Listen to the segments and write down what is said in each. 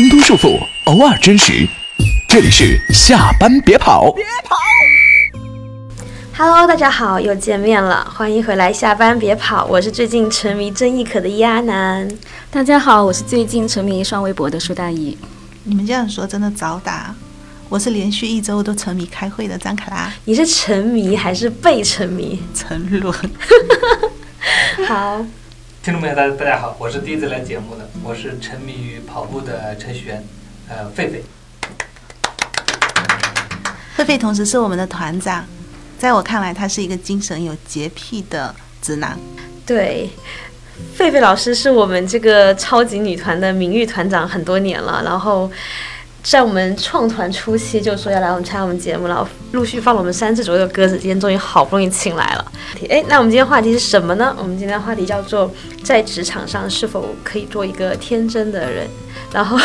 挣脱束缚，偶尔真实。这里是下班别跑。别跑。Hello，大家好，又见面了，欢迎回来。下班别跑，我是最近沉迷郑亦可的伊阿南。大家好，我是最近沉迷刷微博的舒大姨。你们这样说真的早打。我是连续一周都沉迷开会的张卡拉。你是沉迷还是被沉迷？沉沦。好，听众朋友，大大家好，我是第一次来节目的，我是沉迷于跑步的程序员，呃，狒狒。狒狒同时是我们的团长，在我看来，他是一个精神有洁癖的直男。对，狒狒老师是我们这个超级女团的名誉团长很多年了，然后。在我们创团初期就说要来我们参加我们节目，然后陆续放了我们三次左右的鸽子，今天终于好不容易请来了。哎，那我们今天话题是什么呢？我们今天的话题叫做在职场上是否可以做一个天真的人。然后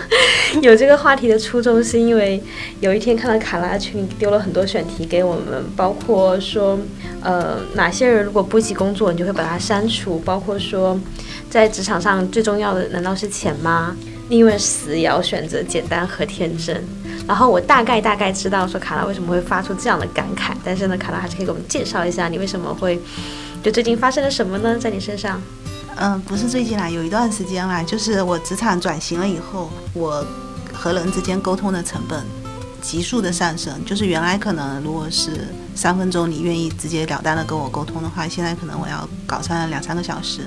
有这个话题的初衷是因为有一天看到卡拉群里丢了很多选题给我们，包括说呃哪些人如果不急工作你就会把它删除，包括说在职场上最重要的难道是钱吗？宁愿死也要选择简单和天真。然后我大概大概知道说卡拉为什么会发出这样的感慨，但是呢，卡拉还是可以给我们介绍一下你为什么会就最近发生了什么呢？在你身上？嗯，不是最近啦，有一段时间啦，就是我职场转型了以后，我和人之间沟通的成本急速的上升。就是原来可能如果是三分钟你愿意直截了当的跟我沟通的话，现在可能我要搞上两三个小时，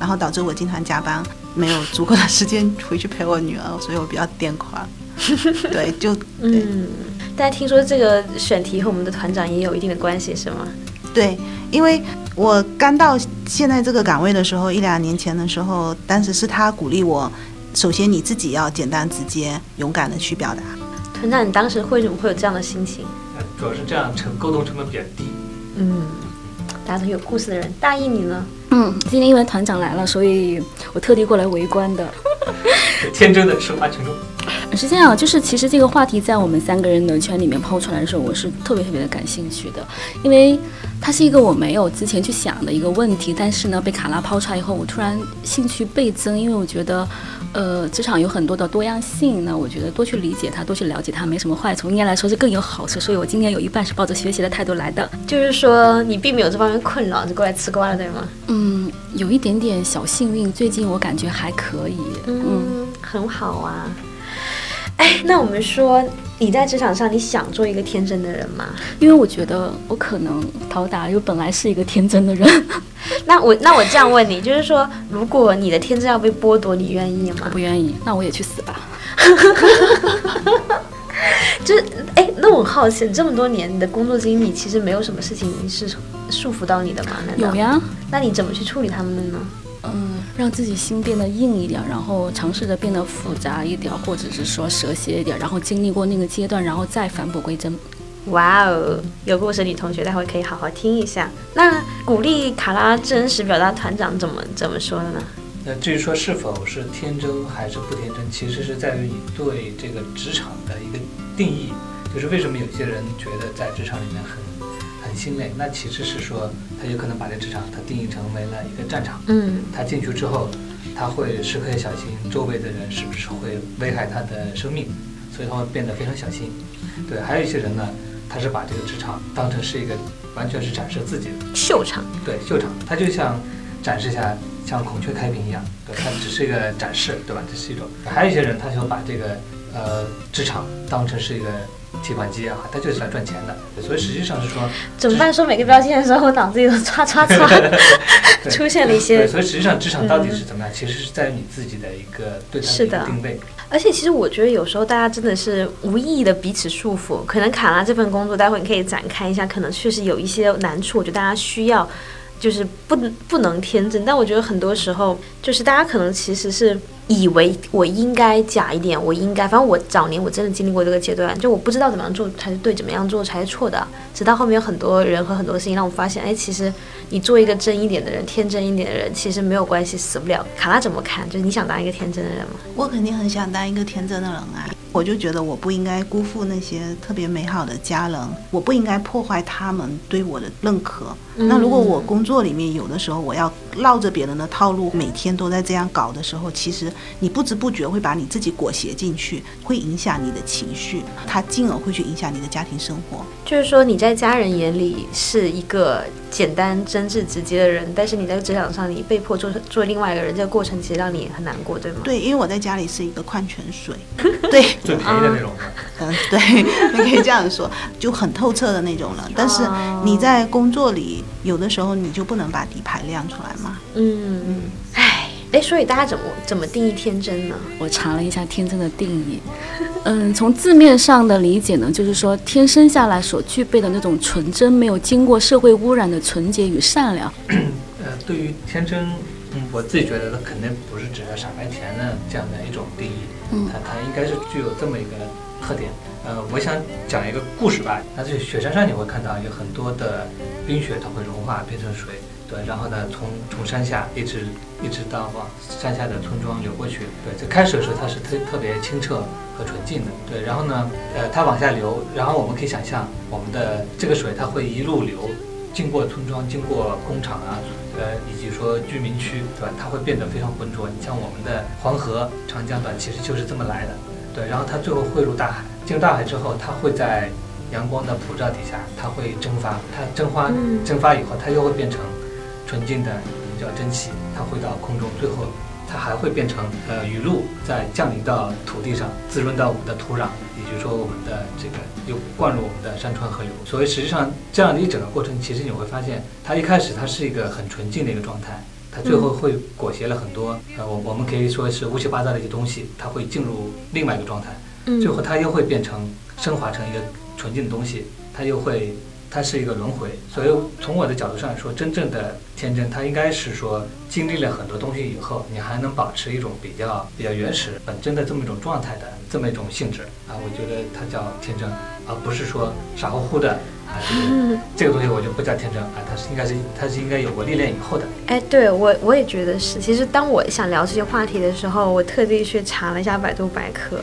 然后导致我经常加班。没有足够的时间回去陪我女儿，所以我比较癫狂。对，就嗯，大家听说这个选题和我们的团长也有一定的关系，是吗？对，因为我刚到现在这个岗位的时候，一两年前的时候，当时是他鼓励我，首先你自己要简单直接、勇敢的去表达。团长，你当时为什么会有这样的心情？呃，主要是这样成沟通成本比较低。嗯，大家都有故事的人，大意你呢？嗯，今天因为团长来了，所以我特地过来围观的。天真的吃瓜群众。是这样，就是其实这个话题在我们三个人的圈里面抛出来的时候，我是特别特别的感兴趣的，因为它是一个我没有之前去想的一个问题，但是呢，被卡拉抛出来以后，我突然兴趣倍增，因为我觉得，呃，职场有很多的多样性，那我觉得多去理解它，多去了解它，没什么坏处，应该来说是更有好处，所以我今年有一半是抱着学习的态度来的。就是说你并没有这方面困扰，就过来吃瓜了，对吗？嗯，有一点点小幸运，最近我感觉还可以，嗯，很好啊。哎，那我们说你在职场上，你想做一个天真的人吗？因为我觉得我可能陶达又本来是一个天真的人。那我那我这样问你，就是说，如果你的天真要被剥夺，你愿意吗？我不愿意，那我也去死吧。就是哎，那我好奇，这么多年你的工作经历，其实没有什么事情是束缚到你的吗？有呀。那你怎么去处理他们的呢？嗯，让自己心变得硬一点，然后尝试着变得复杂一点，或者是说蛇蝎一点，然后经历过那个阶段，然后再返璞归真。哇哦，有故事女同学，待会可以好好听一下。那鼓励卡拉真实表达团长怎么怎么说的呢？那至于说是否是天真还是不天真，其实是在于你对这个职场的一个定义，就是为什么有些人觉得在职场里面很。心累，那其实是说他有可能把这职场他定义成为了一个战场。嗯，他进去之后，他会时刻小心周围的人是不是会危害他的生命，所以他会变得非常小心。对，还有一些人呢，他是把这个职场当成是一个完全是展示自己的秀场。对，秀场，他就像展示一下像孔雀开屏一样，对，他只是一个展示，对吧？这是一种。还有一些人，他就把这个呃职场当成是一个。提款机啊，他就是来赚钱的，所以实际上是说 怎么办？说每个标签的时候，我脑子里都唰唰唰出现了一些。对，所以实际上职场到底是怎么样？其实是在于你自己的一个对它的定位。而且其实我觉得有时候大家真的是无意义的彼此束缚。可能卡拉这份工作，待会你可以展开一下，可能确实有一些难处，我觉得大家需要就是不不能天真。但我觉得很多时候，就是大家可能其实是。以为我应该假一点，我应该，反正我早年我真的经历过这个阶段，就我不知道怎么样做才是对，怎么样做才是错的。直到后面有很多人和很多事情让我发现，哎，其实你做一个真一点的人，天真一点的人，其实没有关系，死不了。卡拉怎么看？就是你想当一个天真的人吗？我肯定很想当一个天真的人啊。我就觉得我不应该辜负那些特别美好的家人，我不应该破坏他们对我的认可。那如果我工作里面有的时候我要绕着别人的套路，每天都在这样搞的时候，其实你不知不觉会把你自己裹挟进去，会影响你的情绪，它进而会去影响你的家庭生活。就是说你在家人眼里是一个简单、真挚、直接的人，但是你在职场上你被迫做做另外一个人，这个过程其实让你很难过，对吗？对，因为我在家里是一个矿泉水，对，最便宜的那种的。嗯，对，你可以这样说，就很透彻的那种了。但是你在工作里，有的时候你就不能把底牌亮出来嘛。嗯嗯，哎哎，所以大家怎么怎么定义天真呢？我查了一下天真的定义，嗯，从字面上的理解呢，就是说天生下来所具备的那种纯真，没有经过社会污染的纯洁与善良。呃，对于天真，嗯，我自己觉得它肯定不是指傻白甜的这样的一种定义，它它应该是具有这么一个特点。呃，我想讲一个故事吧。那就雪山上你会看到有很多的冰雪，它会融化变成水，对，然后呢，从从山下一直一直到往山下的村庄流过去。对，最开始的时候它是特特别清澈和纯净的，对，然后呢，呃，它往下流，然后我们可以想象我们的这个水它会一路流，经过村庄，经过工厂啊，呃，以及说居民区，对吧？它会变得非常浑浊。你像我们的黄河、长江，段？其实就是这么来的，对。然后它最后汇入大海，进入大海之后，它会在阳光的普照底下，它会蒸发。它蒸发嗯蒸发以后，它又会变成纯净的，我们叫蒸汽，它会到空中，最后它还会变成呃雨露，再降临到土地上，滋润到我们的土壤，也就是说我们的这个又灌入我们的山川河流。所以实际上这样的一整个过程，其实你会发现，它一开始它是一个很纯净的一个状态。它最后会裹挟了很多，呃，我我们可以说是乌七八糟的一些东西，它会进入另外一个状态，最后它又会变成升华成一个纯净的东西，它又会，它是一个轮回。所以从我的角度上来说，真正的天真，它应该是说经历了很多东西以后，你还能保持一种比较比较原始、本真的这么一种状态的这么一种性质啊，我觉得它叫天真，而不是说傻乎乎的这个东西我就不叫天真啊，它是应该是它是应该有过历练以后的。哎，对我我也觉得是。其实当我想聊这些话题的时候，我特地去查了一下百度百科。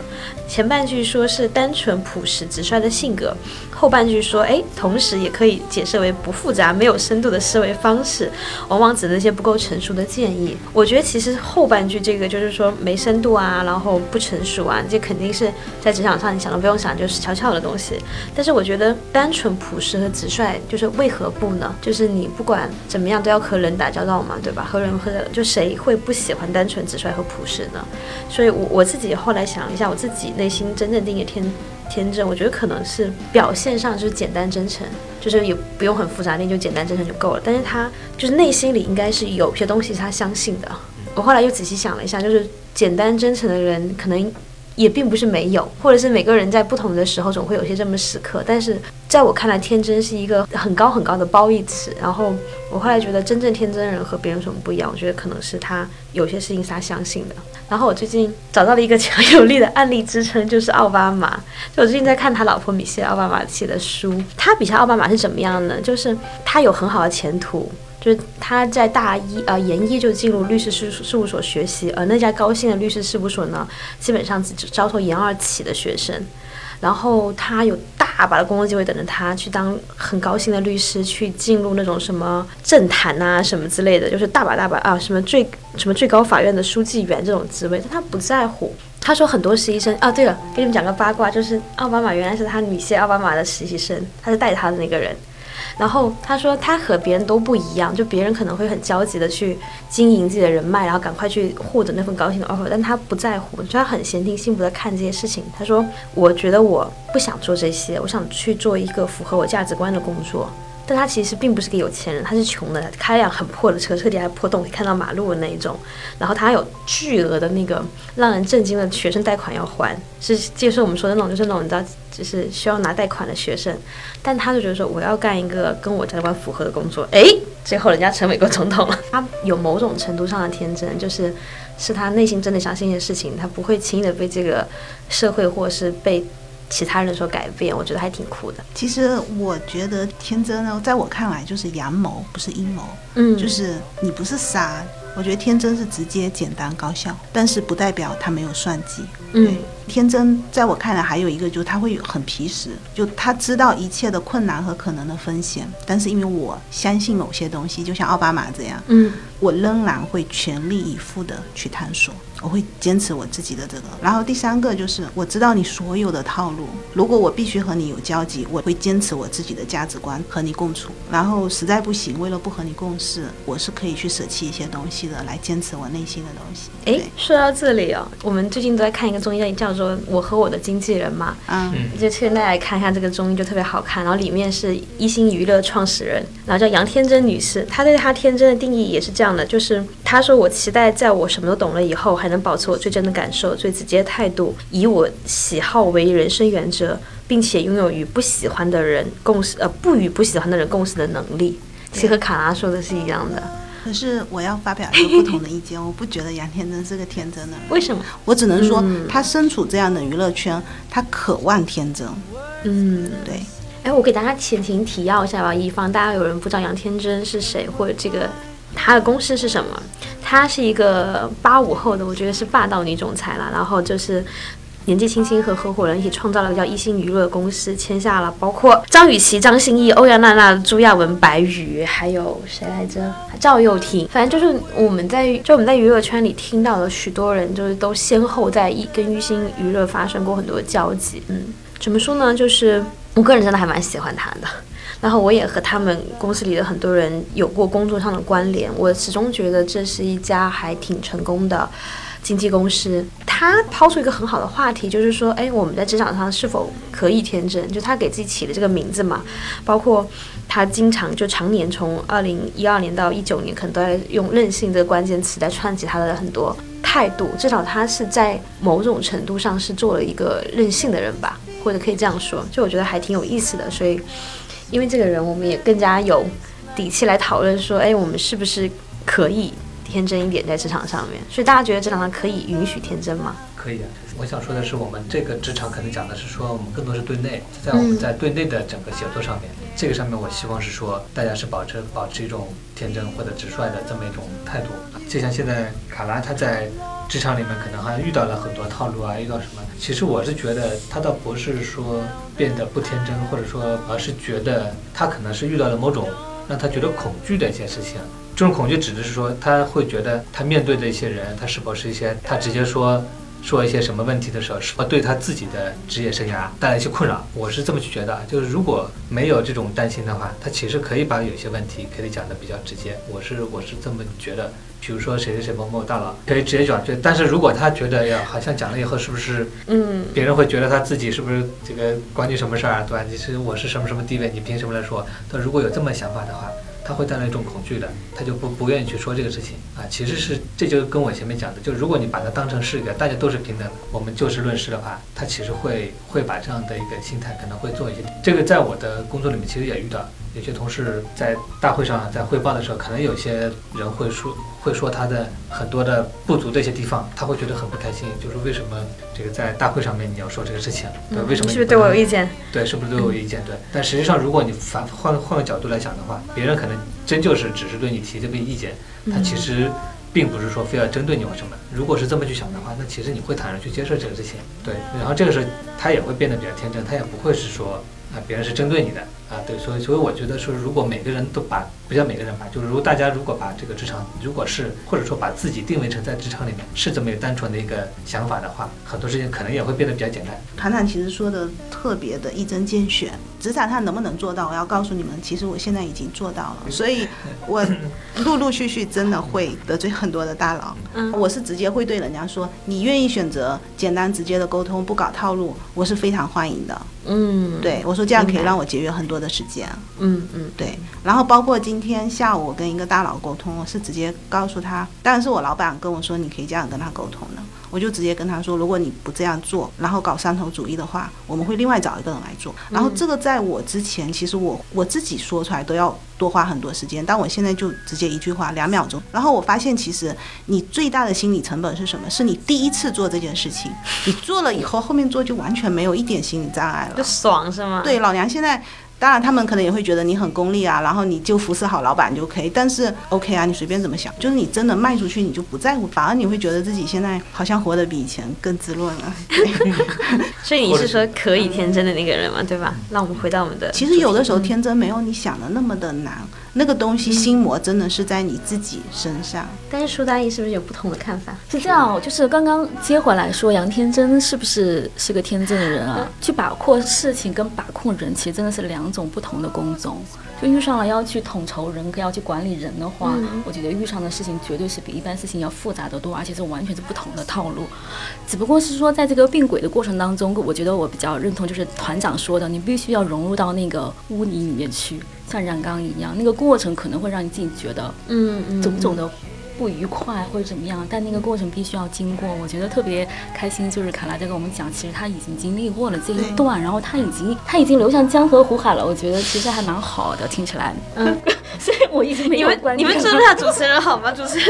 前半句说是单纯朴实直率的性格，后半句说，哎，同时也可以解释为不复杂、没有深度的思维方式，往往指那些不够成熟的建议。我觉得其实后半句这个就是说没深度啊，然后不成熟啊，这肯定是在职场上你想都不用想就是悄悄的东西。但是我觉得单纯朴朴实和直率，就是为何不呢？就是你不管怎么样都要和人打交道嘛，对吧？和人和人，就谁会不喜欢单纯直率和朴实呢？所以我我自己后来想了一下，我自己内心真正定义天天真，我觉得可能是表现上就是简单真诚，就是也不用很复杂，那就简单真诚就够了。但是他就是内心里应该是有些东西是他相信的。我后来又仔细想了一下，就是简单真诚的人可能也并不是没有，或者是每个人在不同的时候总会有些这么时刻。但是在我看来，天真是一个很高很高的褒义词。然后我后来觉得，真正天真的人和别人有什么不一样？我觉得可能是他有些事情是他相信的。然后我最近找到了一个强有力的案例支撑，就是奥巴马。就我最近在看他老婆米歇尔奥巴马写的书，他比下奥巴马是怎么样呢？就是他有很好的前途。就是他在大一呃研一就进入律师事事务所学习，而那家高新的律师事务所呢，基本上只招收研二起的学生。然后他有大把的工作机会等着他去当很高薪的律师，去进入那种什么政坛啊什么之类的，就是大把大把啊什么最什么最高法院的书记员这种职位，但他不在乎。他说很多实习生啊，对了，给你们讲个八卦，就是奥巴马原来是他女婿奥巴马的实习生，他是带他的那个人。然后他说他和别人都不一样，就别人可能会很焦急的去经营自己的人脉，然后赶快去获得那份高薪的 offer，但他不在乎，就他很闲庭信步的看这些事情。他说：“我觉得我不想做这些，我想去做一个符合我价值观的工作。”但他其实并不是个有钱人，他是穷的，开一辆很破的车，车底还破洞，可以看到马路的那一种。然后他有巨额的那个让人震惊的学生贷款要还，是就是我们说的那种，就是那种你知道，就是需要拿贷款的学生。但他就觉得说，我要干一个跟我价值观符合的工作。诶，最后人家成美国总统了。他有某种程度上的天真，就是是他内心真的相信的事情，他不会轻易的被这个社会或是被其他人所改变。我觉得还挺酷的。其实我觉得天真呢，在我看来就是阳谋，不是阴谋。嗯就是你不是傻，我觉得天真是直接、简单、高效，但是不代表他没有算计。嗯对，天真在我看来还有一个就是他会很皮实，就他知道一切的困难和可能的风险，但是因为我相信某些东西，就像奥巴马这样，嗯，我仍然会全力以赴的去探索。我会坚持我自己的这个，然后第三个就是我知道你所有的套路，如果我必须和你有交集，我会坚持我自己的价值观和你共处，然后实在不行，为了不和你共事，我是可以去舍弃一些东西的，来坚持我内心的东西。哎，说到这里哦，我们最近都在看一个综艺，叫做《我和我的经纪人》嘛，嗯嗯就推荐大家来看一下这个综艺，就特别好看。然后里面是一星娱乐创始人，然后叫杨天真女士，她对她天真的定义也是这样的，就是她说我期待在我什么都懂了以后，还能保持我最真的感受、最直接的态度，以我喜好为人生原则，并且拥有与不喜欢的人共事，呃，不与不喜欢的人共事的能力。其实和卡拉说的是一样的，可是我要发表一个不同的意见，我不觉得杨天真是个天真的人，为什么？我只能说嗯他身处这样的娱乐圈，他渴望天真。嗯，对，哎，我给大家前情提要一下吧，以防大家有人不知道杨天真是谁，或者这个他的公司是什么。她是一个八五后的，我觉得是霸道女总裁啦。然后就是年纪轻轻和合伙人一起创造了叫一星娱乐公司，签下了包括张雨绮、张歆艺、欧阳娜娜、朱亚文、白宇，还有谁来着？赵又廷。反正就是我们在就我们在娱乐圈里听到的许多人，就是都先后在一跟一星娱乐发生过很多交集。嗯，怎么说呢？就是我个人真的还蛮喜欢他的。然后我也和他们公司里的很多人有过工作上的关联，我始终觉得这是一家还挺成功的经纪公司。他抛出一个很好的话题，就是说，哎，我们在职场上是否可以天真？就他给自己起的这个名字嘛，包括他经常就常年从二零一二年到一九年，可能都在用任性这个关键词来串起他的很多态度。至少他是在某种程度上是做了一个任性的人吧，或者可以这样说，就我觉得还挺有意思的。所以。因为这个人，我们也更加有底气来讨论说，哎，我们是不是可以天真一点在职场上面？所以大家觉得职场上可以允许天真吗？可以啊，我想说的是，我们这个职场可能讲的是说，我们更多是对内，在我们在对内的整个写作上面，这个上面我希望是说，大家是保持保持一种天真或者直率的这么一种态度。就像现在卡拉他在职场里面可能还遇到了很多套路啊，遇到什么？其实我是觉得他倒不是说变得不天真，或者说，而是觉得他可能是遇到了某种让他觉得恐惧的一些事情。这种恐惧指的是说，他会觉得他面对的一些人，他是否是一些他直接说。说一些什么问题的时候，是否对他自己的职业生涯带来一些困扰？我是这么去觉得，就是如果没有这种担心的话，他其实可以把有些问题可以讲的比较直接。我是我是这么觉得。比如说谁谁谁某某大佬可以直接讲，就但是如果他觉得呀，好像讲了以后是不是，嗯，别人会觉得他自己是不是这个关你什么事儿啊？对吧？你是我是什么什么地位，你凭什么来说？他如果有这么想法的话。他会带来一种恐惧的，他就不不愿意去说这个事情啊。其实是这就跟我前面讲的，就如果你把它当成是一个大家都是平等的，我们就事论事的话，他其实会会把这样的一个心态可能会做一些。这个在我的工作里面其实也遇到，有些同事在大会上在汇报的时候，可能有些人会说会说他的很多的不足的一些地方，他会觉得很不开心，就是为什么这个在大会上面你要说这个事情？对，为什么你是不是对我有意见？对，是不是对我有意见？对，但实际上如果你反换换个角度来想的话，别人可能真就是只是对你提这个意见，他其实并不是说非要针对你或什么。如果是这么去想的话，那其实你会坦然去接受这个事情。对，然后这个时候他也会变得比较天真，他也不会是说啊别人是针对你的啊。对，所以所以我觉得说，如果每个人都把不叫每个人吧，就是如果大家如果把这个职场，如果是或者说把自己定位成在职场里面是这么一个单纯的一个想法的话，很多事情可能也会变得比较简单。团长其实说的特别的一针见血，职场上能不能做到？我要告诉你们，其实我现在已经做到了，所以 我陆陆续续真的会得罪很多的大佬。嗯我是直接会对人家说，你愿意选择简单直接的沟通，不搞套路，我是非常欢迎的。嗯，，对我说，这样可以让我节约很多的时间。嗯嗯，对，然后包括今天下午我跟一个大佬沟通，我是直接告诉他，当然是我老板跟我说你可以这样跟他沟通的，我就直接跟他说，如果你不这样做，然后搞三头主义的话，我们会另外找一个人来做。然后这个在我之前，其实我我自己说出来都要多花很多时间，但我现在就直接一句话两秒钟。然后我发现，其实你最大的心理成本是什么？是你第一次做这件事情，你做了以后，后面做就完全没有一点心理障碍了就。爽是吗？对，老娘现在当然他们可能也会觉得你很功利啊，然后你就服侍好老板就可以。但是 OK 啊，你随便怎么想，就是你真的卖出去，你就不在乎，反而你会觉得自己现在好像活得比以前更滋润了。所以你是说可以天真的那个人嘛，对吧？那我们回到我们的，其实有的时候天真没有你想的那么的难，那个东西心魔真的是在你自己身上。但是舒大义是不是有不同的看法？是这样，就是刚刚接回来说杨天真是不是是个天真的人啊？去把控事情跟把控人，其实真的是两种不同的工种。就遇上了要去统筹人，要去管理人的话，我觉得遇上的事情绝对是比一般事情要复杂的多，而且是完全是不同的套路。只不过是说，在这个并轨的过程当中，我觉得我比较认同就是团长说的，你必须要融入到那个污泥里面去，像染缸一样，那个过程可能会让你自己觉得，嗯嗯，种种的。不愉快或者怎么样，但那个过程必须要经过。我觉得特别开心，就是卡拉在跟我们讲，其实他已经经历过了这一段，然后他已经他已经流向江河湖海了。我觉得其实还蛮好的，听起来。嗯，所以我一直没有你们你们尊重下主持人好吗？主持人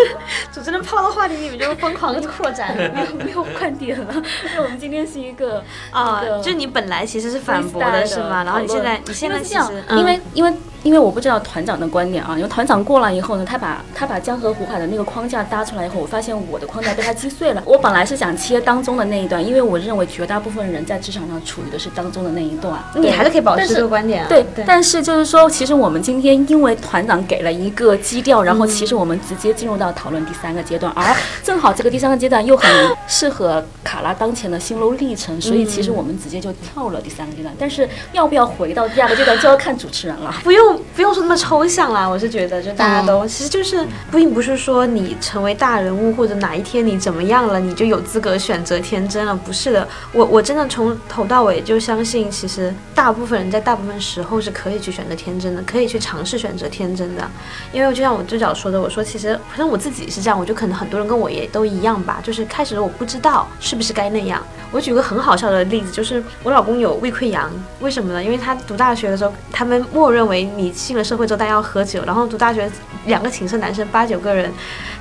主持人抛的话题，你们 就疯狂的扩展，没有没有观点了。因为我们今天是一个啊，就你本来其实是反驳的是吗？然后你现在你现在其实因为因为。因为我不知道团长的观点啊，因为团长过来以后呢，他把他把江河湖海的那个框架搭出来以后，我发现我的框架被他击碎了。我本来是想切当中的那一段，因为我认为绝大部分人在职场上处于的是当中的那一段。你还是可以保持这个观点啊。对，但是就是说，其实我们今天因为团长给了一个基调，然后其实我们直接进入到讨论第三个阶段，而正好这个第三个阶段又很适合卡拉当前的心路历程，所以其实我们直接就跳了第三个阶段。但是要不要回到第二个阶段，就要看主持人了。不用，不用说那么。抽象啦，我是觉得，就大家都其实就是，并不是说你成为大人物或者哪一天你怎么样了，你就有资格选择天真了，不是的。我我真的从头到尾就相信，其实大部分人在大部分时候是可以去选择天真的，可以去尝试选择天真的。因为就像我最早说的，我说其实反正我自己是这样，我就可能很多人跟我也都一样吧，就是开始我不知道是不是该那样。我举个很好笑的例子，就是我老公有胃溃疡，为什么呢？因为他读大学的时候，他们默认为你进了社会之后。大家要喝酒，然后读大学，两个寝室男生八九个人，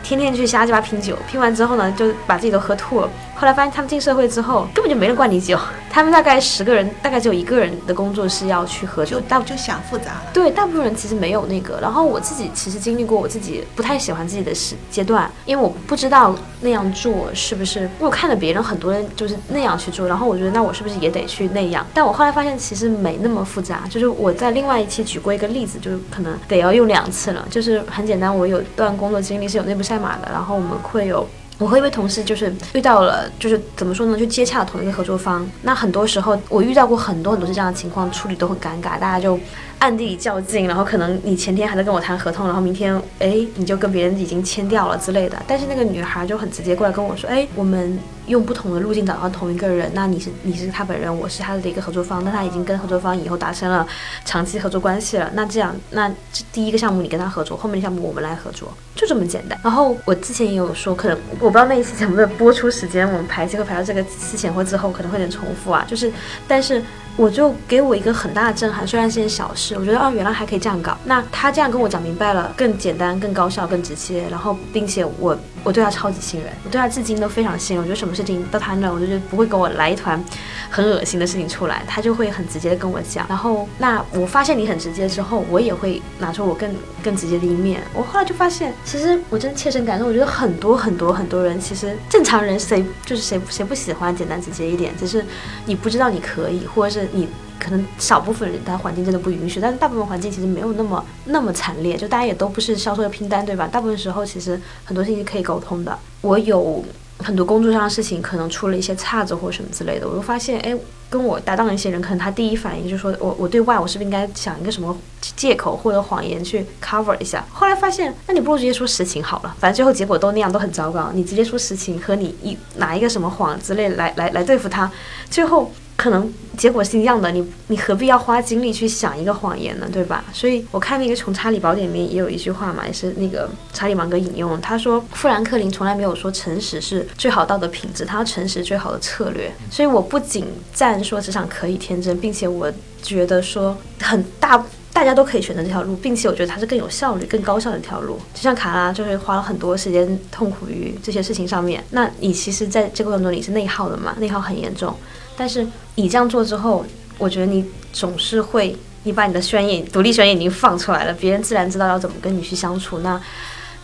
天天去瞎鸡巴拼酒，拼完之后呢，就把自己都喝吐了。后来发现他们进社会之后，根本就没人灌你酒。他们大概十个人，大概只有一个人的工作是要去喝酒。大就想复杂了。对，大部分人其实没有那个。然后我自己其实经历过，我自己不太喜欢自己的时阶段，因为我不知道那样做是不是。我看着别人很多人就是那样去做，然后我觉得那我是不是也得去那样？但我后来发现其实没那么复杂。就是我在另外一期举过一个例子，就是可能得要用两次了。就是很简单，我有段工作经历是有内部赛马的，然后我们会有。我和一位同事就是遇到了，就是怎么说呢，就接洽同一个合作方。那很多时候我遇到过很多很多是这样的情况，处理都很尴尬，大家就。暗地里较劲，然后可能你前天还在跟我谈合同，然后明天哎你就跟别人已经签掉了之类的。但是那个女孩就很直接过来跟我说，哎，我们用不同的路径找到同一个人，那你是你是他本人，我是他的一个合作方，那他已经跟合作方以后达成了长期合作关系了。那这样，那这第一个项目你跟他合作，后面的项目我们来合作，就这么简单。然后我之前也有说，可能我不知道那一期节目的播出时间，我们排期会排到这个之前或之后，可能会有点重复啊。就是，但是。我就给我一个很大的震撼，虽然是件小事，我觉得哦，原来还可以这样搞。那他这样跟我讲明白了，更简单、更高效、更直接，然后并且我我对他超级信任，我对他至今都非常信任。我觉得什么事情到他那，我就觉得不会给我来一团很恶心的事情出来，他就会很直接的跟我讲。然后那我发现你很直接之后，我也会拿出我更更直接的一面。我后来就发现，其实我真的切身感受，我觉得很多很多很多人，其实正常人谁就是谁谁不喜欢简单直接一点，只是你不知道你可以，或者是你可能少部分人，他环境真的不允许，但是大部分环境其实没有那么那么惨烈，就大家也都不是销售要拼单，对吧？大部分时候其实很多事情可以沟通的。我有很多工作上的事情，可能出了一些岔子或什么之类的，我就发现，哎，跟我搭档的一些人，可能他第一反应就是说我我对外我是不是应该想一个什么借口或者谎言去 cover 一下？后来发现，那你不如直接说实情好了，反正最后结果都那样，都很糟糕。你直接说实情和你一拿一个什么谎之类来来来对付他，最后。可能结果是一样的，你你何必要花精力去想一个谎言呢，对吧？所以我看那个从查理宝典里面也有一句话嘛，也是那个查理芒格引用，他说富兰克林从来没有说诚实是最好道德品质，他说诚实最好的策略。所以我不仅赞说职场可以天真，并且我觉得说很大大家都可以选择这条路，并且我觉得它是更有效率、更高效的一条路。就像卡拉就是花了很多时间痛苦于这些事情上面，那你其实在这个过程中你是内耗的嘛，内耗很严重。但是你这样做之后，我觉得你总是会你把你的宣言、独立宣言已经放出来了，别人自然知道要怎么跟你去相处。那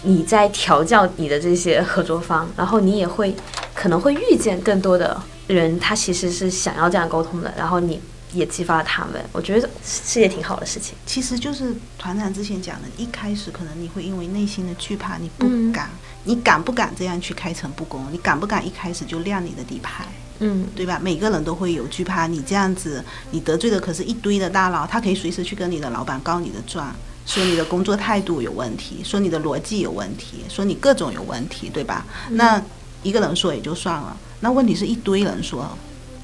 你在调教你的这些合作方，然后你也会可能会遇见更多的人，他其实是想要这样沟通的，然后你也激发了他们。我觉得是也挺好的事情。其实就是团长之前讲的，一开始可能你会因为内心的惧怕，你不嗯敢，你敢不敢这样去开诚布公？你敢不敢一开始就亮你的底牌？嗯，对吧？每个人都会有惧怕，你这样子，你得罪的可是一堆的大佬，他可以随时去跟你的老板告你的状，说你的工作态度有问题，说你的逻辑有问题，说你各种有问题，对吧？那一个人说也就算了，那问题是一堆人说，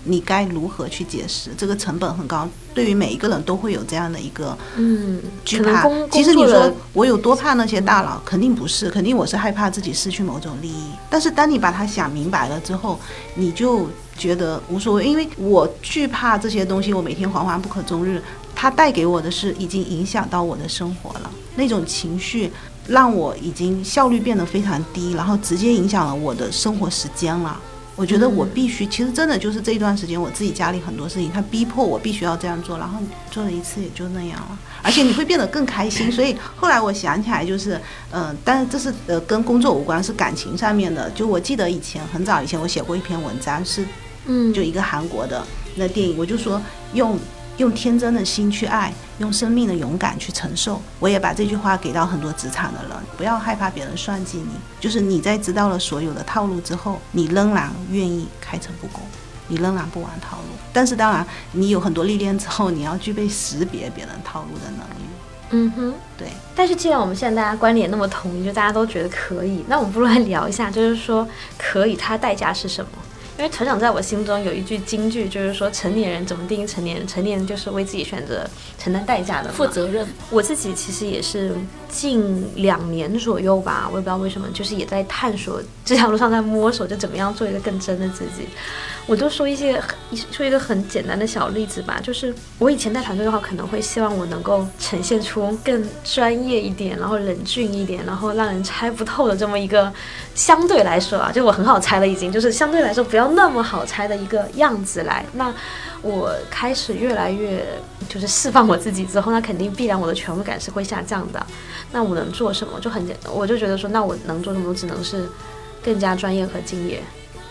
你该如何去解释？这个成本很高，对于每一个人都会有这样的一个嗯，惧怕。其实你说我有多怕那些大佬，肯定不是，肯定我是害怕自己失去某种利益。但是当你把它想明白了之后，你就觉得无所谓，因为我惧怕这些东西，我每天惶惶不可终日，它带给我的是已经影响到我的生活了，那种情绪让我已经效率变得非常低，然后直接影响了我的生活时间了。我觉得我必须，其实真的就是这一段时间，我自己家里很多事情，他逼迫我必须要这样做，然后做了一次也就那样了，而且你会变得更开心。所以后来我想起来，就是，嗯、但是这是呃跟工作无关，是感情上面的。就我记得以前很早以前我写过一篇文章，是嗯，就一个韩国的那电影，我就说用用天真的心去爱，用生命的勇敢去承受。我也把这句话给到很多职场的人，不要害怕别人算计你，就是你在知道了所有的套路之后，你仍然愿意开诚布公。你仍然不玩套路，但是当然，你有很多历练之后，你要具备识别别人套路的能力。嗯哼。对，但是既然我们现在大家观点那么统一，就大家都觉得可以，那我们不如来聊一下，就是说可以，它代价是什么？因为成长在我心中有一句金句，就是说成年人怎么定义成年人？成年人就是为自己选择承担代价的，负责任。我自己其实也是近两年左右吧，我也不知道为什么，就是也在探索这条路上在摸索，就怎么样做一个更真的自己。我就说一些很说一个很简单的小例子吧，就是我以前带团队的话，可能会希望我能够呈现出更专业一点，然后冷峻一点，然后让人猜不透的这么一个相对来说啊，就我很好猜了已经，就是相对来说不要那么好猜的一个样子来。那我开始越来越就是释放我我自己之后，那肯定必然我的权威感是会下降的。那我能做什么？就很简单，我就觉得说，那我能做什么？只能是更加专业和敬业，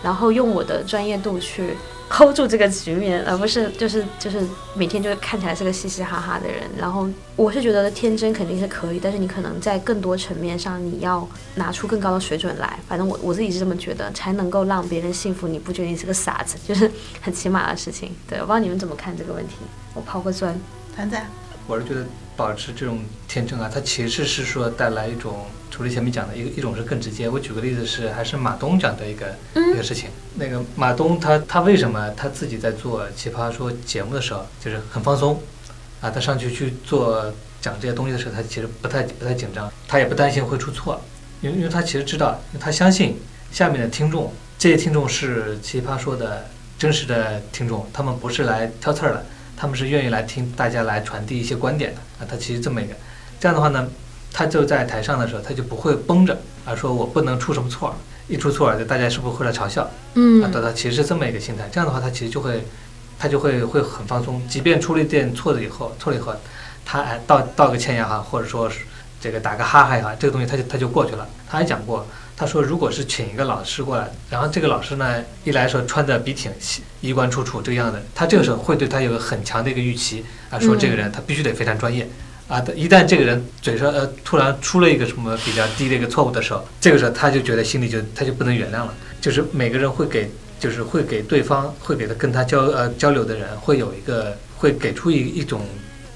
然后用我的专业度去 hold 住这个局面，而不是就是就是每天就看起来是个嘻嘻哈哈的人。然后我是觉得天真肯定是可以，但是你可能在更多层面上你要拿出更高的水准来。反正我我自己是这么觉得，才能够让别人信服你，不觉得你是个傻子，就是很起码的事情。对，我不知道你们怎么看这个问题。我抛个砖。团子，我是觉得保持这种天真啊，它其实是说带来一种，除了前面讲的一个一种是更直接。我举个例子是，还是马东讲的一个、一个事情。那个马东他他为什么他自己在做奇葩说节目的时候就是很放松啊？他上去去做讲这些东西的时候，他其实不太不太紧张，他也不担心会出错，因为因为他其实知道，他相信下面的听众，这些听众是奇葩说的真实的听众，他们不是来挑刺儿的。他们是愿意来听大家来传递一些观点的啊，他其实这么一个，这样的话呢，他就在台上的时候，他就不会绷着啊，说我不能出什么错儿，一出错儿，就大家是不是会来嘲笑？嗯。啊，对，他其实是这么一个心态，这样的话，他其实就会，他就会会很放松，即便出了一点错了以后，错了以后，他哎道道个歉也好，或者说是这个打个哈哈也好，这个东西他就他就过去了。他还讲过，他说如果是请一个老师过来，然后这个老师呢一来说穿的笔挺衣冠楚楚这个样子，他这个时候会对他有个很强的一个预期啊，说这个人他必须得非常专业。啊，一旦这个人嘴上呃突然出了一个什么比较低的一个错误的时候，这个时候他就觉得心里就他就不能原谅了，就是每个人会给就是会给对方会给他跟他交呃交流的人会有一个会给出一一种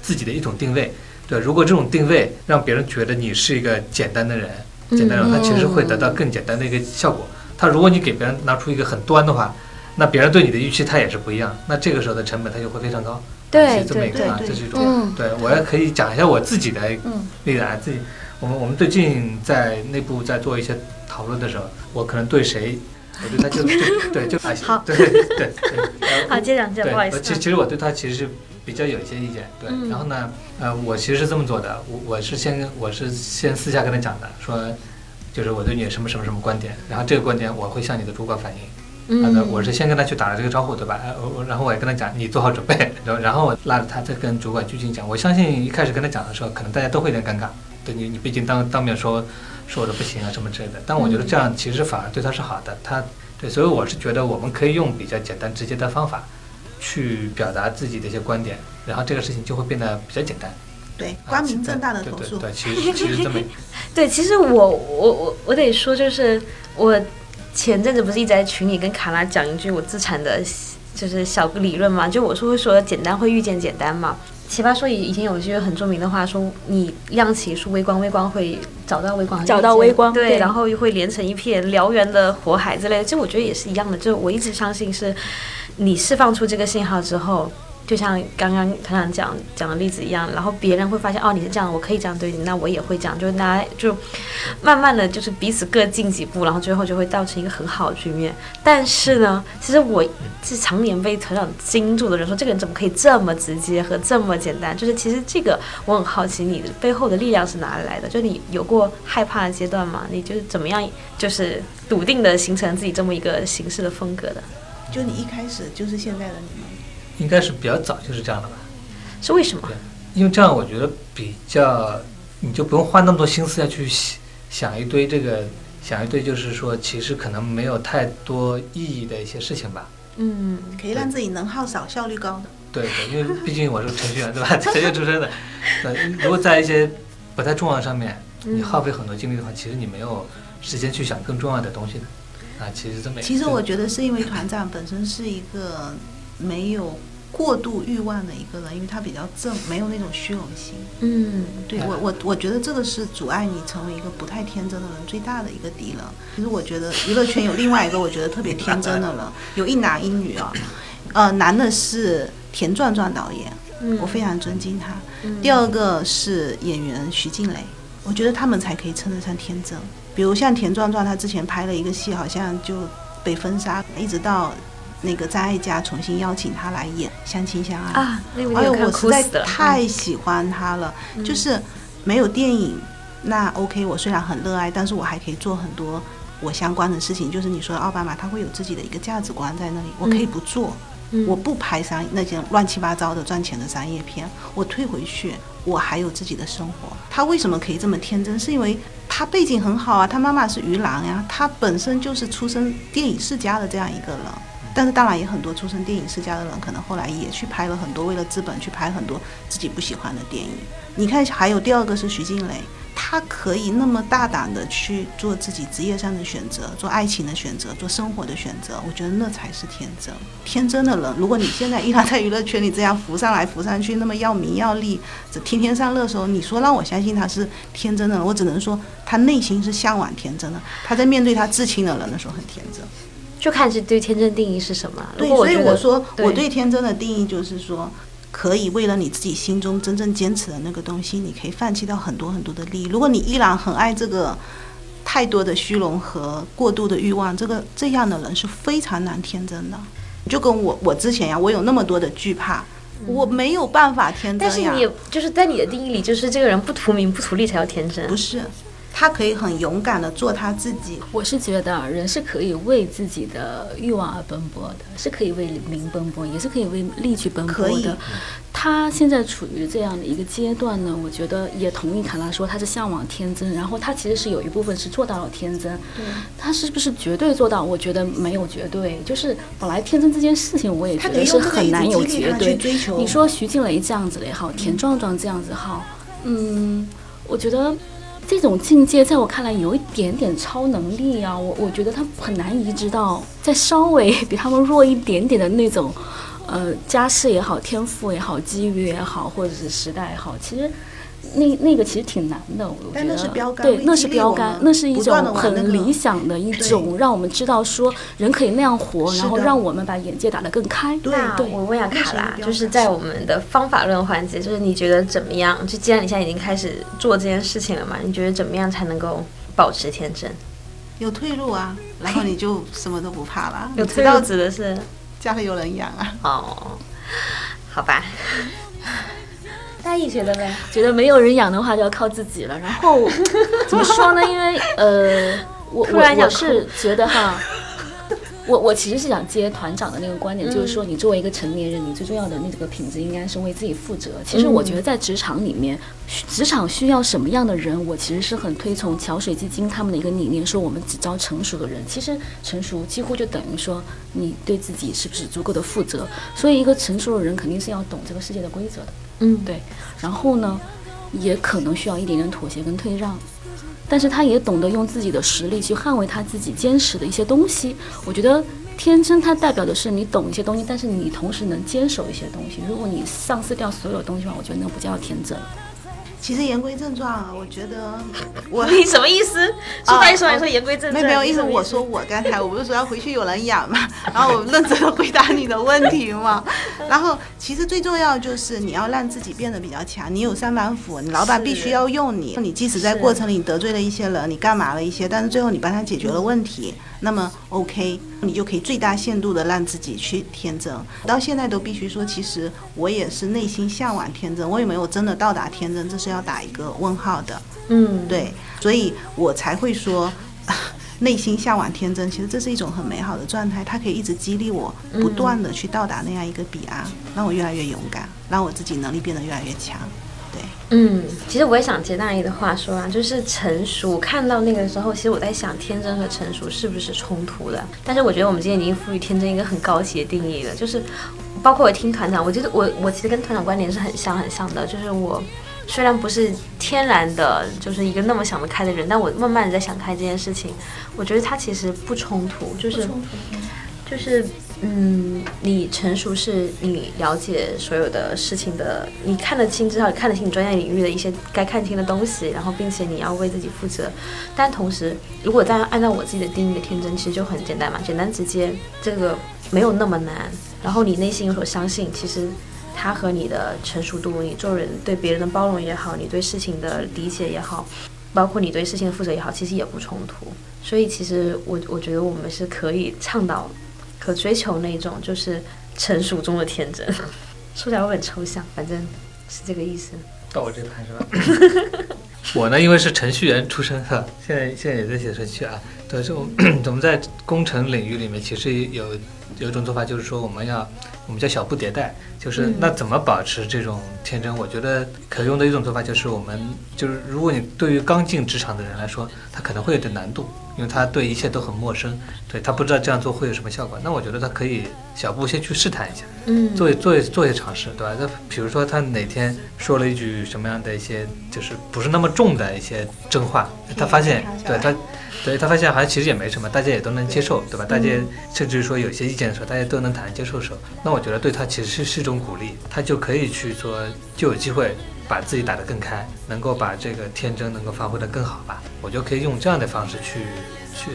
自己的一种定位，对，如果这种定位让别人觉得你是一个简单的人，简单的人，他其实会得到更简单的一个效果。它如果你给别人拿出一个很端的话，那别人对你的预期他也是不一样，那这个时候的成本它就会非常高。对是这么一对个啊，对这是一种。嗯对，我也可以讲一下我自己的嗯例子啊，自己，我们我们最近在内部在做一些讨论的时候，我可能对谁，我对他就就对就 啊，好对对对，呃好，接着讲，接着对，不好意思。我其其实我对他其实是比较有一些意见，对，嗯然后呢，呃，我其实是这么做的，我我是先我是先私下跟他讲的，说，就是我对你有什么什么什么观点，然后这个观点我会向你的主管反映，嗯我是先跟他去打了这个招呼，对吧？呃然后我也跟他讲，你做好准备，然后然后我拉着他再跟主管具体讲。我相信一开始跟他讲的时候，可能大家都会有点尴尬，对你你毕竟当当面说说的不行啊什么之类的。但我觉得这样其实反而对他是好的，他对，所以我是觉得我们可以用比较简单直接的方法去表达自己的一些观点，然后这个事情就会变得比较简单。对，啊光明正大的投诉。对对对，其实其实这么 对，其实我我我我得说，就是我前阵子不是一直在群里跟卡拉讲一句我自产的，就是小个理论嘛，就我说会说简单会遇见简单嘛。奇葩说以以前有一句很著名的话说，你亮起一束微光，微光会找到微光，找到微光对，对然后又会连成一片燎原的火海之类的。就我觉得也是一样的，就我一直相信是，你释放出这个信号之后，就像刚刚团长讲讲的例子一样，然后别人会发现哦你是这样，我可以这样对你，那我也会这样，就大家就慢慢的就是彼此各进几步，然后最后就会造成一个很好的局面。但是呢，其实我是常年被团长惊住的人说，这个人怎么可以这么直接和这么简单？就是其实这个我很好奇，你背后的力量是哪里来的？就你有过害怕的阶段吗？你就是怎么样，就是笃定的形成自己这么一个行事的风格的？就你一开始就是现在的你吗？应该是比较早就是这样的吧。是为什么？因为这样我觉得比较，你就不用花那么多心思要去想想一堆这个，想一堆就是说其实可能没有太多意义的一些事情吧。嗯，可以让自己能耗少、效率高的。对对，因为毕竟我是程序员对吧？程序员出身的，呃，如果在一些不太重要的上面，你耗费很多精力的话，其实你没有时间去想更重要的东西的。啊，其实这么。其实我觉得是因为团长本身是一个没有过度欲望的一个人，因为他比较正，没有那种虚荣心。嗯，对我我我觉得这个是阻碍你成为一个不太天真的人最大的一个敌人。其实我觉得娱乐圈有另外一个我觉得特别天真的人，有一男一女啊，呃，男的是田壮壮导演，嗯我非常尊敬他。第二个是演员徐静蕾，我觉得他们才可以称得上天真。比如像田壮壮，他之前拍了一个戏，好像就被封杀，一直到那个张艾嘉重新邀请他来演《相亲相爱》啊，哎呦，电影看我实在。太喜欢他了，嗯就是没有电影，那 OK，我虽然很热爱，但是我还可以做很多我相关的事情。就是你说的奥巴马，他会有自己的一个价值观在那里，我可以不做，嗯我不拍商那些乱七八糟的赚钱的商业片，我退回去，我还有自己的生活。他为什么可以这么天真？是因为他背景很好啊，他妈妈是于郎呀，他本身就是出身电影世家的这样一个人。但是当然也很多出身电影世家的人，可能后来也去拍了很多为了资本去拍很多自己不喜欢的电影。你看，还有第二个是徐静蕾，她可以那么大胆的去做自己职业上的选择，做爱情的选择，做生活的选择，我觉得那才是天真。天真的人，如果你现在依然在娱乐圈里这样浮上来浮上去，那么要名要利，这天天上热搜，你说让我相信他是天真的人，我只能说他内心是向往天真的。他在面对他至亲的人的时候很天真。就看是对天真定义是什么。如对，所以我说对我对天真的定义就是说，可以为了你自己心中真正坚持的那个东西，你可以放弃掉很多很多的利益。如果你依然很爱这个太多的虚荣和过度的欲望，这个这样的人是非常难天真的。就跟我我之前呀，我有那么多的惧怕，我没有办法天真。但是你就是在你的定义里，就是这个人不图名不图利才叫天真。不是，他可以很勇敢的做他自己。我是觉得啊人是可以为自己的欲望而奔波的，是可以为名奔波，也是可以为利去奔波的。他现在处于这样的一个阶段呢，我觉得也同意卡拉说他是向往天真，然后他其实是有一部分是做到了天真。他是不是绝对做到？我觉得没有绝对，就是本来天真这件事情，我也觉得是很难有绝对。你说徐静蕾这样子的也好，田壮壮这样子好，嗯，我觉得这种境界在我看来有一点点超能力啊，我我觉得他很难移植到再稍微比他们弱一点点的那种，呃，家世也好，天赋也好，机遇也好，或者是时代也好，其实。那那个其实挺难的，我觉得。但那是标杆，对那是标杆那是一种很理想的一种，让我们知道说人可以那样活，然后让我们把眼界打得更开。对我问一下卡拉，就是在我们的方法论环节，就是你觉得怎么样？就既然你现在已经开始做这件事情了嘛，你觉得怎么样才能够保持天真？有退路啊，然后你就什么都不怕了。有退路指的是家里有人养啊。哦，好吧。大一觉得呢？觉得没有人养的话，就要靠自己了。然后 怎么说呢？因为呃，我突然我是觉得哈，我我其实是想接团长的那个观点，就是说你作为一个成年人，你最重要的那个品质应该是为自己负责。其实我觉得在职场里面，职场需要什么样的人，我其实是很推崇桥水基金他们的一个理念，说我们只招成熟的人。其实成熟几乎就等于说你对自己是不是足够的负责。所以一个成熟的人肯定是要懂这个世界的规则的。嗯，对。然后呢，也可能需要一点点妥协跟退让。但是他也懂得用自己的实力去捍卫他自己坚持的一些东西。我觉得天真，它代表的是你懂一些东西，但是你同时能坚守一些东西。如果你丧失掉所有东西的话，我觉得那不叫天真。其实言归正传啊，我觉得 我你什么意思？说白说来说言归正传，没有，意思我说我刚才我不是说要回去有人养嘛，然后我认真的回答你的问题嘛。然后其实最重要就是你要让自己变得比较强。你有三板斧，你老板必须要用你。你即使在过程里你得罪了一些人，你干嘛了一些，但是最后你帮他解决了问题，那么 OK，你就可以最大限度的让自己去天真。到现在都必须说，其实我也是内心向往天真，我也没有真的到达天真，这是要打一个问号的。嗯，对，所以我才会说，内心向往天真，其实这是一种很美好的状态，它可以一直激励我，不断的去到达那样一个彼岸，让我越来越勇敢，让我自己能力变得越来越强。嗯，其实我也想接大姨的话说啊，就是成熟。看到那个时候，其实我在想，天真和成熟是不是冲突的？但是我觉得我们今天已经赋予天真一个很高级的定义了，就是包括我听团长，我觉得我我其实跟团长观点是很像很像的，就是我。虽然不是天然的，就是一个那么想得开的人，但我慢慢的在想开这件事情。我觉得它其实不冲突，就是就是，嗯，你成熟是你了解所有的事情的，你看得清，至少看得清你专业领域的一些该看清的东西，然后并且你要为自己负责。但同时，如果再按照我自己的定义的天真，其实就很简单嘛，简单直接，这个没有那么难。然后你内心有所相信，其实。他和你的成熟度，你做人对别人的包容也好，你对事情的理解也好，包括你对事情的负责也好，其实也不冲突。所以其实我我觉得我们是可以倡导和追求那种就是成熟中的天真。说起来会很抽象，反正是这个意思。到我这盘是吧？我呢，因为是程序员出身哈，现在现在也在写程序啊。对，就 我们在工程领域里面，其实有有一种做法，就是说我们要我们叫小步迭代。就是那怎么保持这种天真？我觉得可用的一种做法就是，我们就是如果你对于刚进职场的人来说，他可能会有点难度，因为他对一切都很陌生，对他不知道这样做会有什么效果。那我觉得他可以小步先去试探一下，嗯，做做做一些尝试，对吧？那比如说他哪天说了一句什么样的一些，就是不是那么重的一些真话，他发现，对他。对他发现好像其实也没什么，大家也都能接受，对吧？大家甚至说有些意见的时候，大家都能坦然接受的时候，那我觉得对他其实是是一种鼓励，他就可以去说，就有机会把自己打得更开，能够把这个天真能够发挥得更好吧？我就可以用这样的方式去去。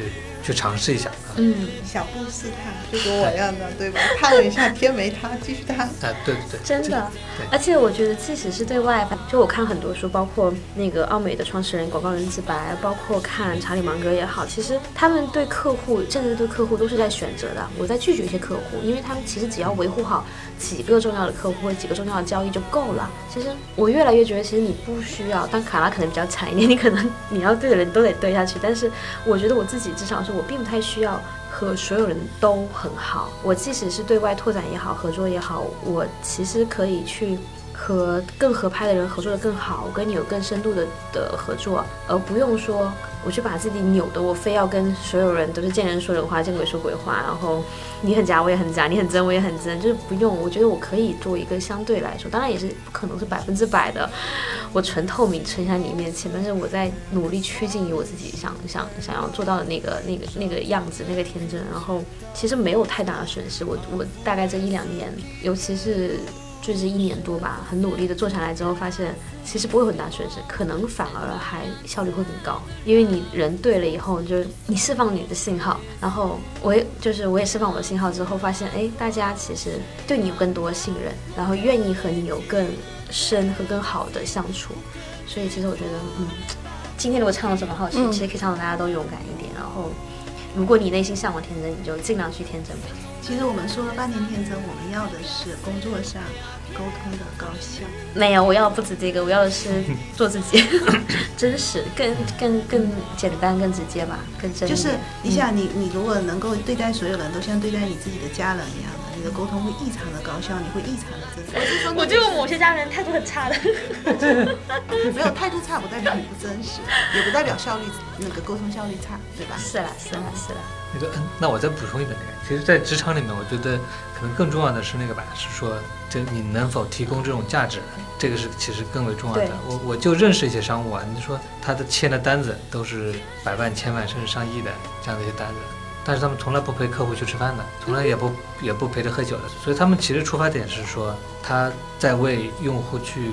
去尝试一下，嗯，小布试探，就跟我一样的，对吧？看了一下，天没塌，继续塌。哎，对对对，真的。而且我觉得，即使是对外，就我看很多书，包括那个奥美的创始人广告人自白，包括看查理芒格也好，其实他们对客户，甚至对客户都是在选择的。我在拒绝一些客户，因为他们其实只要维护好几个重要的客户或者几个重要的交易就够了。其实我越来越觉得，其实你不需要。但卡拉可能比较惨一点，你可能 你要对的人都得对下去。但是我觉得我自己至少是。我并不太需要所有人都很好，我即使是对外拓展也好，合作也好，我其实可以去。和更合拍的人合作的更好，我跟你有更深度的的合作，而不用说我去把自己扭的，我非要跟所有人都是见人说人话，见鬼说鬼话，然后你很假我也很假，你很真我也很真，就是不用。我觉得我可以做一个相对来说，当然也是不可能是百分之百的，我纯透明呈现在你面前，但是我在努力趋近于我自己想想想要做到的那个那个那个样子，那个天真。然后其实没有太大的损失，我我大概这一两年，尤其是。就是一年多吧，很努力的做下来之后，发现其实不会很大损失，可能反而还效率会很高，因为你人对了以后，就是你释放你的信号，然后我也就是我也释放我的信号之后，发现哎，大家其实对你有更多信任，然后愿意和你有更深和更好的相处，所以其实我觉得，嗯，今天如果唱了什么好，其实可以唱到大家都勇敢一点，然后如果你内心向往天真，你就尽量去天真吧。其实我们说了半天天真，我们要的是工作上沟通的高效。没有，我要的不止这个，我要的是 做自己，真实，更更更简单、更直接吧，更真一就是你想，你你如果能够对待所有人都像对待你自己的家人一样的，你的沟通会异常的高效，你会异常的真实。我就说，我觉得某些家人态度很差的。没有态度差，不代表你不真实，也不代表效率那个沟通效率差，对吧？是啦，是啦，是啦。那个，嗯，那我再补充一点那个，其实，在职场里面，我觉得可能更重要的是那个吧，是说，这你能否提供这种价值，这个是其实更为重要的。我我就认识一些商务啊，你说他的签的单子都是百万、千万甚至上亿的这样的一些单子，但是他们从来不陪客户去吃饭的，从来也不也不陪着喝酒的，所以他们其实出发点是说他在为用户去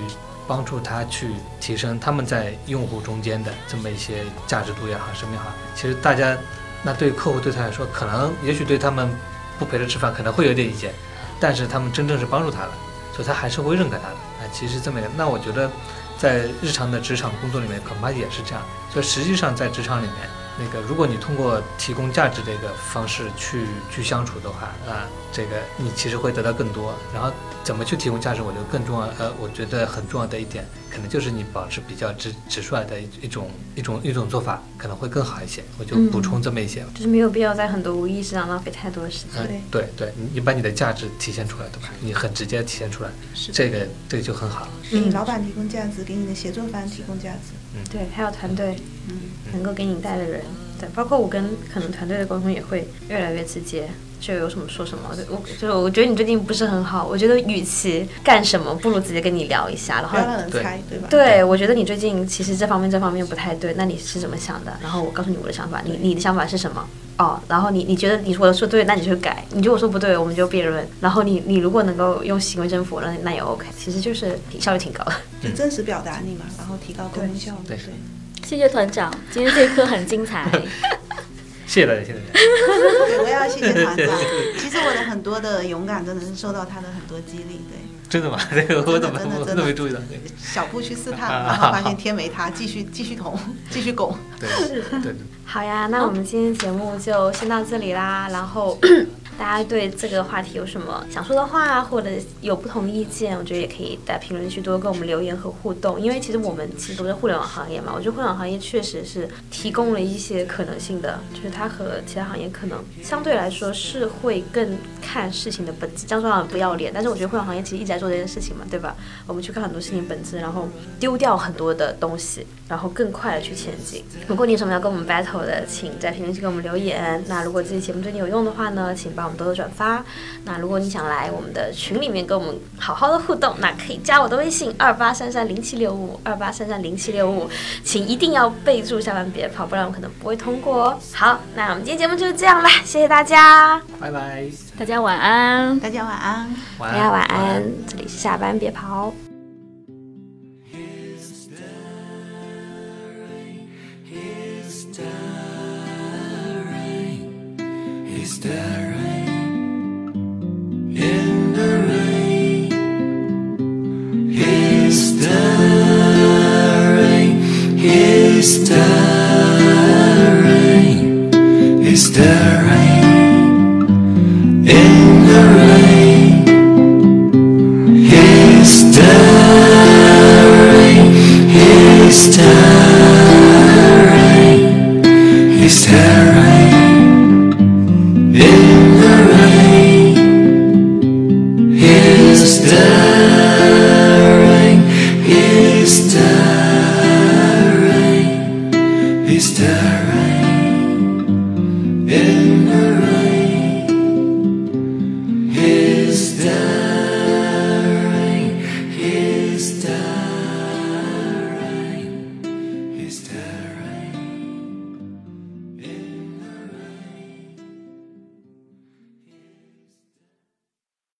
帮助他去提升他们在用户中间的这么一些价值度也好，什么也好，其实大家。那对客户对他来说，可能也许对他们不陪着吃饭可能会有点意见，但是他们真正是帮助他的，所以他还是会认可他的。啊，其实这么一个，那我觉得在日常的职场工作里面恐怕也是这样。所以实际上在职场里面，那个如果你通过提供价值这个方式去去相处的话，啊，这个你其实会得到更多。然后怎么去提供价值，我觉得更重要。呃，我觉得很重要的一点，可能就是你保持比较直直率的一一种一种一种做法，可能会更好一些。我就补充这么一些。就是没有必要在很多无意识上浪费太多时间。嗯，对对，你你把你的价值体现出来，对吧？你很直接地体现出来，是这个这个就很好。给你老板提供价值，给你的协作方提供价值。嗯对，还有团队嗯，能够给你带的人，对，包括我跟可能团队的沟通也会越来越直接，就有什么说什么。我就是我觉得你最近不是很好，我觉得与其干什么，不如直接跟你聊一下，然后让人猜，对吧？对，我觉得你最近其实这方面这方面不太对，那你是怎么想的？然后我告诉你我的想法，你你的想法是什么？哦，然后你你觉得你说的说对，那你就改；你觉得我说不对，我们就辩论。然后你你如果能够用行为征服，那那也 OK。其实就是效率挺高的。就真实表达你嘛，然后提高沟通效率。对对，谢谢团长，今天这一课很精彩。谢谢大家，谢谢大家。对，我也要谢谢团长。其实我的很多的勇敢真的是受到他的很多激励。对，真的吗？这个我怎么我真的真的都没注意到？对小步去试探，然后发现天没塌，继续继续捅，继续拱。对对 对。好呀，那我们今天节目就先到这里啦。然后 大家对这个话题有什么想说的话，或者有不同意见，我觉得也可以在评论区多跟我们留言和互动。因为其实我们其实都是互联网行业嘛，我觉得互联网行业确实是提供了一些可能性的，就是它和其他行业可能相对来说是会更看事情的本质。这样说好像不要脸，但是我觉得互联网行业其实一直在做这件事情嘛，对吧？我们去看很多事情本质，然后丢掉很多的东西，然后更快的去前进。如果你有什么要跟我们 battle 的，请在评论区给我们留言。那如果这期节目对你有用的话呢，请帮们多多转发。那如果你想来我们的群里面跟我们好好的互动，那可以加我的微信二八三三零七六五二八三三零七六五，请一定要备注下班别跑，不然我可能不会通过哦。好，那我们今天节目就是这样啦，谢谢大家，拜拜，大家晚安。大家晚安。晚大家晚安，这里是下班别跑。is staring, is staring.